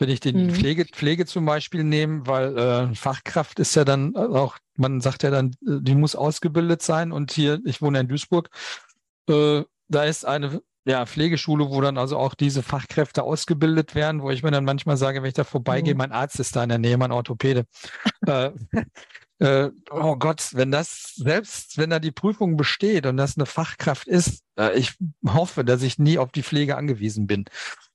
Speaker 2: Wenn ich den mhm. Pflege, Pflege zum Beispiel nehme, weil äh, Fachkraft ist ja dann auch, man sagt ja dann, äh, die muss ausgebildet sein. Und hier, ich wohne in Duisburg, äh, da ist eine ja, Pflegeschule, wo dann also auch diese Fachkräfte ausgebildet werden, wo ich mir dann manchmal sage, wenn ich da vorbeigehe, mhm. mein Arzt ist da in der Nähe, mein Orthopäde. äh, [LAUGHS] äh, oh Gott, wenn das, selbst wenn er die Prüfung besteht und das eine Fachkraft ist, äh, ich hoffe, dass ich nie auf die Pflege angewiesen bin.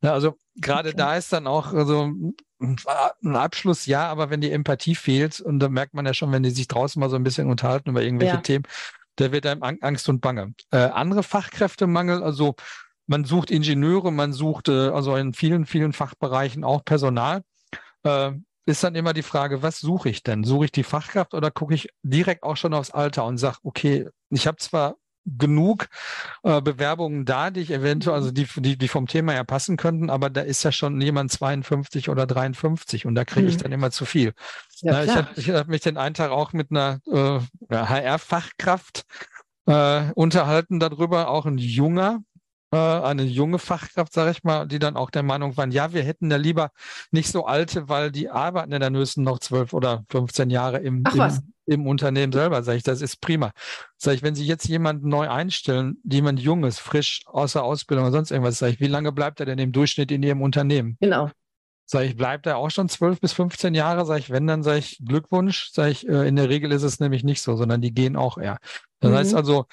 Speaker 2: Ja, also gerade okay. da ist dann auch so ein Abschluss, ja, aber wenn die Empathie fehlt, und da merkt man ja schon, wenn die sich draußen mal so ein bisschen unterhalten über irgendwelche ja. Themen, da wird einem Angst und Bange. Äh, andere Fachkräftemangel, also man sucht Ingenieure, man sucht äh, also in vielen, vielen Fachbereichen auch Personal. Äh, ist dann immer die Frage, was suche ich denn? Suche ich die Fachkraft oder gucke ich direkt auch schon aufs Alter und sage, okay, ich habe zwar genug äh, Bewerbungen da, die ich eventuell, also die, die, die vom Thema her passen könnten, aber da ist ja schon jemand 52 oder 53 und da kriege ich mhm. dann immer zu viel. Ja, ich habe hab mich den einen Tag auch mit einer äh, HR-Fachkraft äh, unterhalten darüber, auch ein junger, äh, eine junge Fachkraft, sage ich mal, die dann auch der Meinung waren, ja, wir hätten da lieber nicht so alte, weil die arbeiten ja dann höchstens noch zwölf oder 15 Jahre im, im, im, Unternehmen selber. Sage ich, das ist prima. Sage ich, wenn Sie jetzt jemanden neu einstellen, jemand Junges, frisch außer Ausbildung oder sonst irgendwas, sage ich, wie lange bleibt er denn im Durchschnitt in Ihrem Unternehmen?
Speaker 1: Genau.
Speaker 2: Sag ich, bleibt er auch schon zwölf bis 15 Jahre? Sag ich, wenn, dann sage ich Glückwunsch. Sag ich, äh, in der Regel ist es nämlich nicht so, sondern die gehen auch eher. Das mhm. heißt also,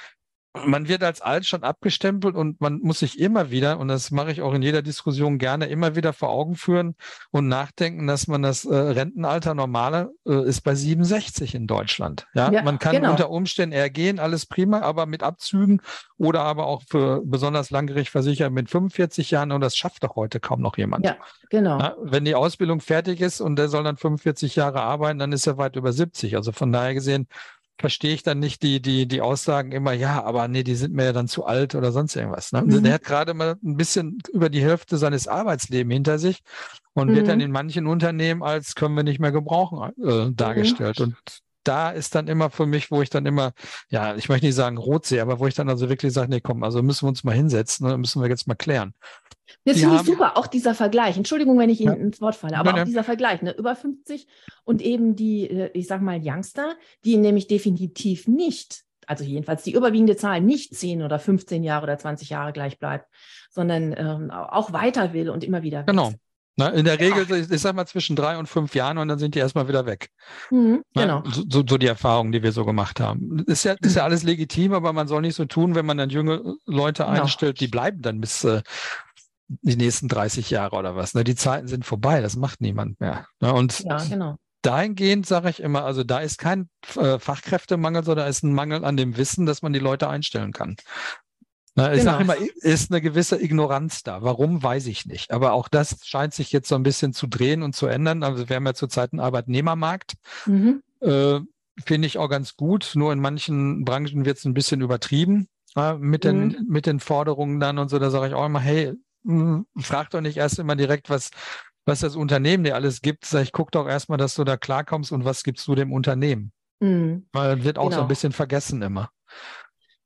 Speaker 2: man wird als alt schon abgestempelt und man muss sich immer wieder, und das mache ich auch in jeder Diskussion gerne, immer wieder vor Augen führen und nachdenken, dass man das äh, Rentenalter normale äh, ist bei 67 in Deutschland. Ja, ja man kann genau. unter Umständen eher gehen, alles prima, aber mit Abzügen oder aber auch für besonders langjährig versichert mit 45 Jahren und das schafft doch heute kaum noch jemand.
Speaker 1: Ja, genau.
Speaker 2: Ja, wenn die Ausbildung fertig ist und der soll dann 45 Jahre arbeiten, dann ist er weit über 70. Also von daher gesehen, verstehe ich dann nicht die, die, die Aussagen immer, ja, aber nee, die sind mir ja dann zu alt oder sonst irgendwas. Ne? Mhm. Der hat gerade mal ein bisschen über die Hälfte seines Arbeitslebens hinter sich und mhm. wird dann mhm. in manchen Unternehmen als können wir nicht mehr gebrauchen äh, dargestellt. Mhm. Und da ist dann immer für mich, wo ich dann immer, ja, ich möchte nicht sagen rot sehe, aber wo ich dann also wirklich sage, nee, komm, also müssen wir uns mal hinsetzen, ne, müssen wir jetzt mal klären.
Speaker 1: Das finde ich super, auch dieser Vergleich. Entschuldigung, wenn ich Ihnen ja. ins Wort falle, aber Nein, auch dieser Vergleich, ne, über 50 und eben die, äh, ich sag mal, Youngster, die nämlich definitiv nicht, also jedenfalls die überwiegende Zahl nicht 10 oder 15 Jahre oder 20 Jahre gleich bleibt, sondern ähm, auch weiter will und immer wieder.
Speaker 2: Genau. Na, in der Regel, ja. ich sag mal, zwischen drei und fünf Jahren und dann sind die erstmal wieder weg. Mhm, genau. So, so, die Erfahrungen, die wir so gemacht haben. Ist ja, ist ja alles legitim, aber man soll nicht so tun, wenn man dann junge Leute genau. einstellt, die bleiben dann bis äh, die nächsten 30 Jahre oder was. Ne? Die Zeiten sind vorbei, das macht niemand mehr. Ne? Und ja, genau. dahingehend sage ich immer, also da ist kein äh, Fachkräftemangel, sondern da ist ein Mangel an dem Wissen, dass man die Leute einstellen kann. Na, ich genau. sage immer, ist eine gewisse Ignoranz da. Warum, weiß ich nicht. Aber auch das scheint sich jetzt so ein bisschen zu drehen und zu ändern. Also wir haben ja zurzeit einen Arbeitnehmermarkt. Mhm. Äh, Finde ich auch ganz gut. Nur in manchen Branchen wird es ein bisschen übertrieben äh, mit, den, mhm. mit den Forderungen dann und so. Da sage ich auch immer, hey, mh, frag doch nicht erst immer direkt, was, was das Unternehmen dir alles gibt. Sag ich, guck doch erstmal, dass du da klarkommst und was gibst du dem Unternehmen. Mhm. Weil wird auch genau. so ein genau. bisschen vergessen immer.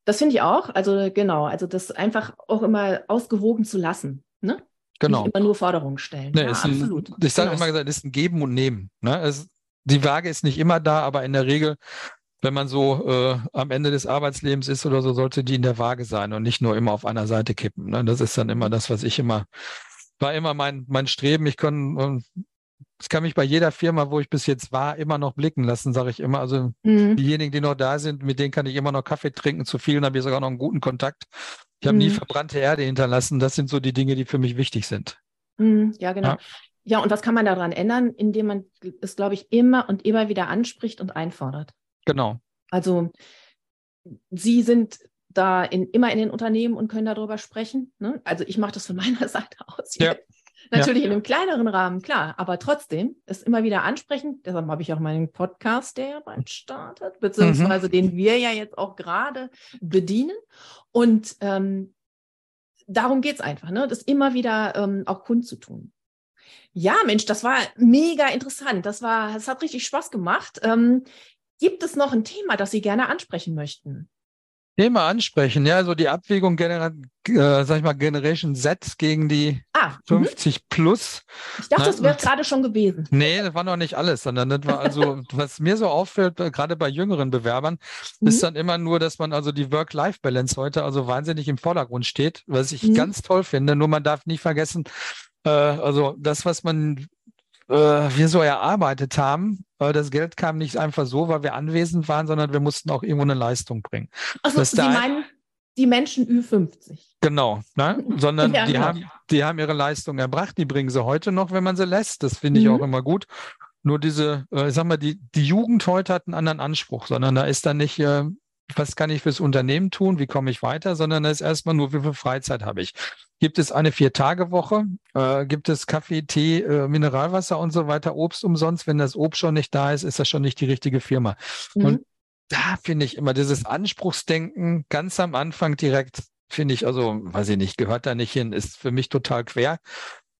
Speaker 1: Das finde ich auch. Also genau, also das einfach auch immer ausgewogen zu lassen. Ne?
Speaker 2: Genau.
Speaker 1: Nicht immer nur Forderungen stellen.
Speaker 2: Nee, ja, absolut. Ein, ich sage genau. immer gesagt, es ist ein Geben und Nehmen. Ne? Es, die Waage ist nicht immer da, aber in der Regel, wenn man so äh, am Ende des Arbeitslebens ist oder so, sollte die in der Waage sein und nicht nur immer auf einer Seite kippen. Ne? Das ist dann immer das, was ich immer, war immer mein, mein Streben. Ich kann, das kann mich bei jeder Firma, wo ich bis jetzt war, immer noch blicken lassen, sage ich immer. Also mhm. diejenigen, die noch da sind, mit denen kann ich immer noch Kaffee trinken. Zu vielen habe ich sogar noch einen guten Kontakt. Ich habe mhm. nie verbrannte Erde hinterlassen. Das sind so die Dinge, die für mich wichtig sind.
Speaker 1: Mhm. Ja, genau. Ja. ja, und was kann man daran ändern? Indem man es, glaube ich, immer und immer wieder anspricht und einfordert.
Speaker 2: Genau.
Speaker 1: Also Sie sind da in, immer in den Unternehmen und können darüber sprechen. Ne? Also ich mache das von [LAUGHS] meiner Seite aus. Ja. Natürlich ja. in einem kleineren Rahmen, klar, aber trotzdem ist immer wieder ansprechend. Deshalb habe ich auch meinen Podcast, der ja bald startet, beziehungsweise mhm. den wir ja jetzt auch gerade bedienen. Und ähm, darum geht es einfach, ne? das immer wieder ähm, auch kundzutun. Ja, Mensch, das war mega interessant. Das war, es hat richtig Spaß gemacht. Ähm, gibt es noch ein Thema, das Sie gerne ansprechen möchten?
Speaker 2: Thema ansprechen, ja, so die Abwägung, Genera äh, sag ich mal, Generation Z gegen die ah, 50 -hmm. plus.
Speaker 1: Ich dachte, Na, das wäre gerade schon gewesen.
Speaker 2: Nee, das war noch nicht alles, sondern das war also, [LAUGHS] was mir so auffällt, äh, gerade bei jüngeren Bewerbern, mhm. ist dann immer nur, dass man also die Work-Life-Balance heute also wahnsinnig im Vordergrund steht, was ich mhm. ganz toll finde. Nur man darf nie vergessen, äh, also das, was man äh, wir so erarbeitet haben. Äh, das Geld kam nicht einfach so, weil wir anwesend waren, sondern wir mussten auch irgendwo eine Leistung bringen.
Speaker 1: Also Sie meinen die Menschen Ü50?
Speaker 2: Genau, ne? sondern [LAUGHS] ja, die, genau. haben, die haben ihre Leistung erbracht, die bringen sie heute noch, wenn man sie lässt. Das finde ich mhm. auch immer gut. Nur diese, äh, ich sag mal, die, die Jugend heute hat einen anderen Anspruch, sondern da ist dann nicht, äh, was kann ich fürs Unternehmen tun, wie komme ich weiter, sondern da ist erstmal nur, wie viel Freizeit habe ich. Gibt es eine Vier-Tage-Woche? Äh, gibt es Kaffee, Tee, äh, Mineralwasser und so weiter, Obst umsonst? Wenn das Obst schon nicht da ist, ist das schon nicht die richtige Firma. Mhm. Und da finde ich immer dieses Anspruchsdenken ganz am Anfang direkt, finde ich, also, weiß ich nicht, gehört da nicht hin, ist für mich total quer.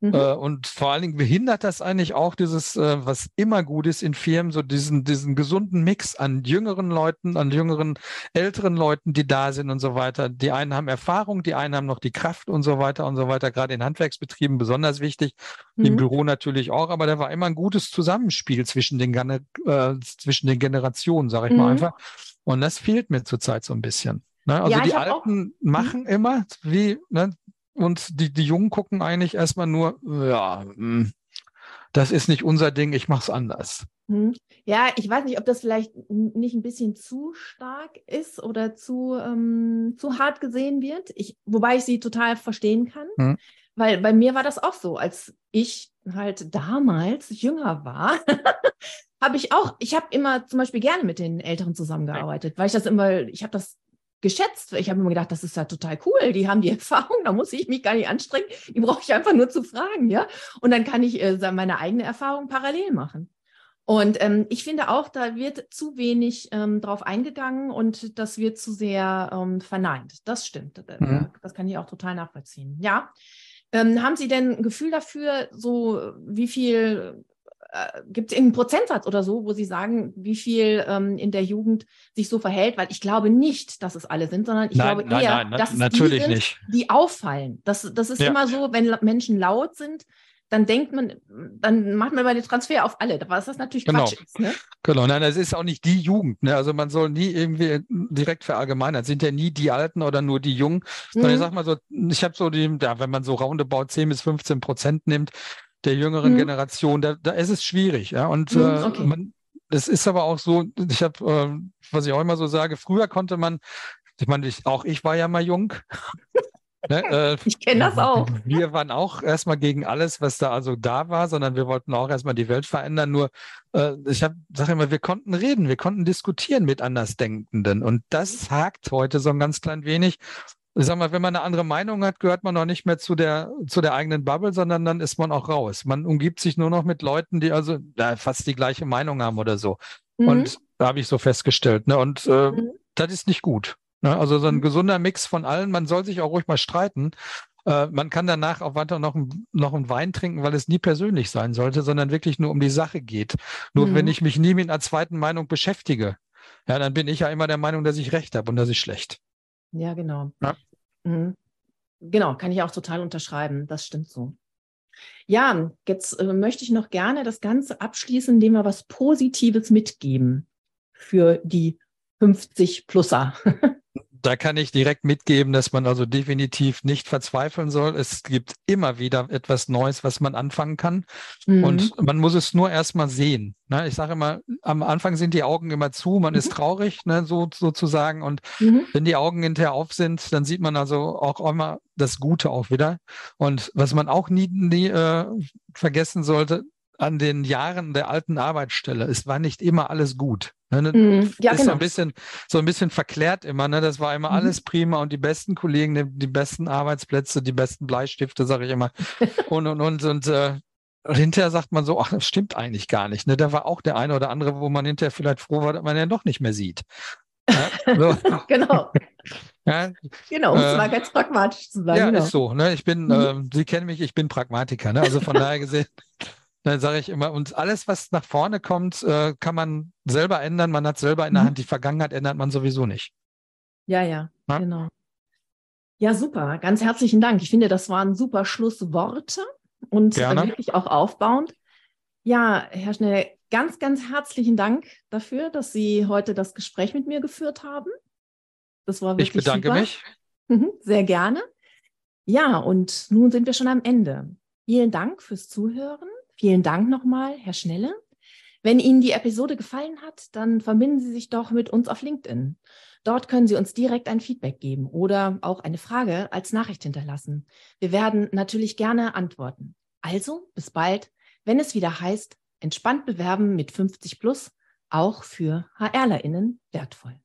Speaker 2: Mhm. Äh, und vor allen Dingen behindert das eigentlich auch dieses, äh, was immer gut ist in Firmen, so diesen, diesen gesunden Mix an jüngeren Leuten, an jüngeren, älteren Leuten, die da sind und so weiter. Die einen haben Erfahrung, die einen haben noch die Kraft und so weiter und so weiter. Gerade in Handwerksbetrieben besonders wichtig, mhm. im Büro natürlich auch. Aber da war immer ein gutes Zusammenspiel zwischen den, äh, zwischen den Generationen, sage ich mhm. mal einfach. Und das fehlt mir zurzeit so ein bisschen. Ne? Also ja, die Alten auch, mhm. machen immer, wie, ne, und die, die Jungen gucken eigentlich erstmal nur, ja, hm, das ist nicht unser Ding, ich mache es anders.
Speaker 1: Hm. Ja, ich weiß nicht, ob das vielleicht nicht ein bisschen zu stark ist oder zu, ähm, zu hart gesehen wird. Ich, wobei ich sie total verstehen kann. Hm. Weil bei mir war das auch so, als ich halt damals jünger war, [LAUGHS] habe ich auch, ich habe immer zum Beispiel gerne mit den Älteren zusammengearbeitet, weil ich das immer, ich habe das geschätzt. Ich habe immer gedacht, das ist ja total cool. Die haben die [LAUGHS] Erfahrung, da muss ich mich gar nicht anstrengen. Die brauche ich einfach nur zu fragen, ja. Und dann kann ich äh, meine eigene Erfahrung parallel machen. Und ähm, ich finde auch, da wird zu wenig ähm, drauf eingegangen und das wird zu sehr ähm, verneint. Das stimmt. Mhm. Das kann ich auch total nachvollziehen. Ja. Ähm, haben Sie denn ein Gefühl dafür, so wie viel äh, gibt es irgendeinen Prozentsatz oder so, wo Sie sagen, wie viel ähm, in der Jugend sich so verhält? Weil ich glaube nicht, dass es alle sind, sondern ich nein, glaube eher, nein, nein, dass es
Speaker 2: natürlich
Speaker 1: die sind,
Speaker 2: nicht.
Speaker 1: die auffallen. Das, das ist ja. immer so, wenn Menschen laut sind, dann denkt man, dann macht man mal den Transfer auf alle, was das natürlich
Speaker 2: genau.
Speaker 1: Quatsch ist. Ne?
Speaker 2: Genau, nein, das ist auch nicht die Jugend. Ne? Also man soll nie irgendwie direkt verallgemeinern. Sind ja nie die Alten oder nur die Jungen. Mhm. ich sag mal so, ich habe so die, ja, wenn man so roundabout 10 bis 15 Prozent nimmt, der jüngeren mhm. Generation, da, da ist es schwierig. Ja? Und mhm, äh, okay. man, es ist aber auch so, ich habe, äh, was ich auch immer so sage, früher konnte man, ich meine, ich, auch ich war ja mal jung. [LAUGHS]
Speaker 1: ne, äh, ich kenne das auch.
Speaker 2: Wir waren auch erstmal gegen alles, was da also da war, sondern wir wollten auch erstmal die Welt verändern. Nur, äh, ich sage immer, wir konnten reden, wir konnten diskutieren mit Andersdenkenden. Und das hakt heute so ein ganz klein wenig ich sag mal, wenn man eine andere Meinung hat, gehört man noch nicht mehr zu der, zu der eigenen Bubble, sondern dann ist man auch raus. Man umgibt sich nur noch mit Leuten, die also ja, fast die gleiche Meinung haben oder so. Mhm. Und da habe ich so festgestellt. Ne? Und äh, mhm. das ist nicht gut. Ne? Also so ein mhm. gesunder Mix von allen. Man soll sich auch ruhig mal streiten. Äh, man kann danach auch weiter noch, noch einen Wein trinken, weil es nie persönlich sein sollte, sondern wirklich nur um die Sache geht. Nur wenn mhm. ich mich nie mit einer zweiten Meinung beschäftige, ja, dann bin ich ja immer der Meinung, dass ich recht habe und das ist schlecht.
Speaker 1: Ja, genau. Ja. Mhm. Genau, kann ich auch total unterschreiben. Das stimmt so. Ja, jetzt äh, möchte ich noch gerne das Ganze abschließen, indem wir was Positives mitgeben für die 50-Plusser. [LAUGHS]
Speaker 2: da kann ich direkt mitgeben, dass man also definitiv nicht verzweifeln soll. Es gibt immer wieder etwas Neues, was man anfangen kann. Mhm. Und man muss es nur erstmal sehen. Ne? Ich sage immer, am Anfang sind die Augen immer zu, man mhm. ist traurig, ne? so sozusagen. Und mhm. wenn die Augen hinterher auf sind, dann sieht man also auch immer das Gute auch wieder. Und was man auch nie, nie äh, vergessen sollte, an den Jahren der alten Arbeitsstelle, es war nicht immer alles gut. Ne? ne mm, ja, ist genau. so ein bisschen, so ein bisschen verklärt immer. Ne? Das war immer mhm. alles prima und die besten Kollegen, die, die besten Arbeitsplätze, die besten Bleistifte, sage ich immer. [LAUGHS] und und und und äh, hinterher sagt man so, ach, das stimmt eigentlich gar nicht. Ne? Da war auch der eine oder andere, wo man hinterher vielleicht froh war, dass man ja doch nicht mehr sieht.
Speaker 1: Ja, so. [LAUGHS] genau. [LAUGHS] Ja, genau, um es äh, mal ganz pragmatisch zu sagen.
Speaker 2: Ja,
Speaker 1: genau.
Speaker 2: ist so. Ne? Ich bin, mhm. äh, Sie kennen mich, ich bin Pragmatiker. Ne? Also von daher gesehen, dann sage ich immer, und alles, was nach vorne kommt, äh, kann man selber ändern. Man hat selber in der mhm. Hand. Die Vergangenheit ändert man sowieso nicht.
Speaker 1: Ja, ja, ja, genau. Ja, super. Ganz herzlichen Dank. Ich finde, das waren super Schlussworte und Gerne. wirklich auch aufbauend. Ja, Herr Schnell, ganz, ganz herzlichen Dank dafür, dass Sie heute das Gespräch mit mir geführt haben. Das war wirklich
Speaker 2: Ich bedanke
Speaker 1: super.
Speaker 2: mich.
Speaker 1: Mhm, sehr gerne. Ja, und nun sind wir schon am Ende. Vielen Dank fürs Zuhören. Vielen Dank nochmal, Herr Schnelle. Wenn Ihnen die Episode gefallen hat, dann verbinden Sie sich doch mit uns auf LinkedIn. Dort können Sie uns direkt ein Feedback geben oder auch eine Frage als Nachricht hinterlassen. Wir werden natürlich gerne antworten. Also, bis bald, wenn es wieder heißt, entspannt bewerben mit 50 plus, auch für HRlerInnen wertvoll.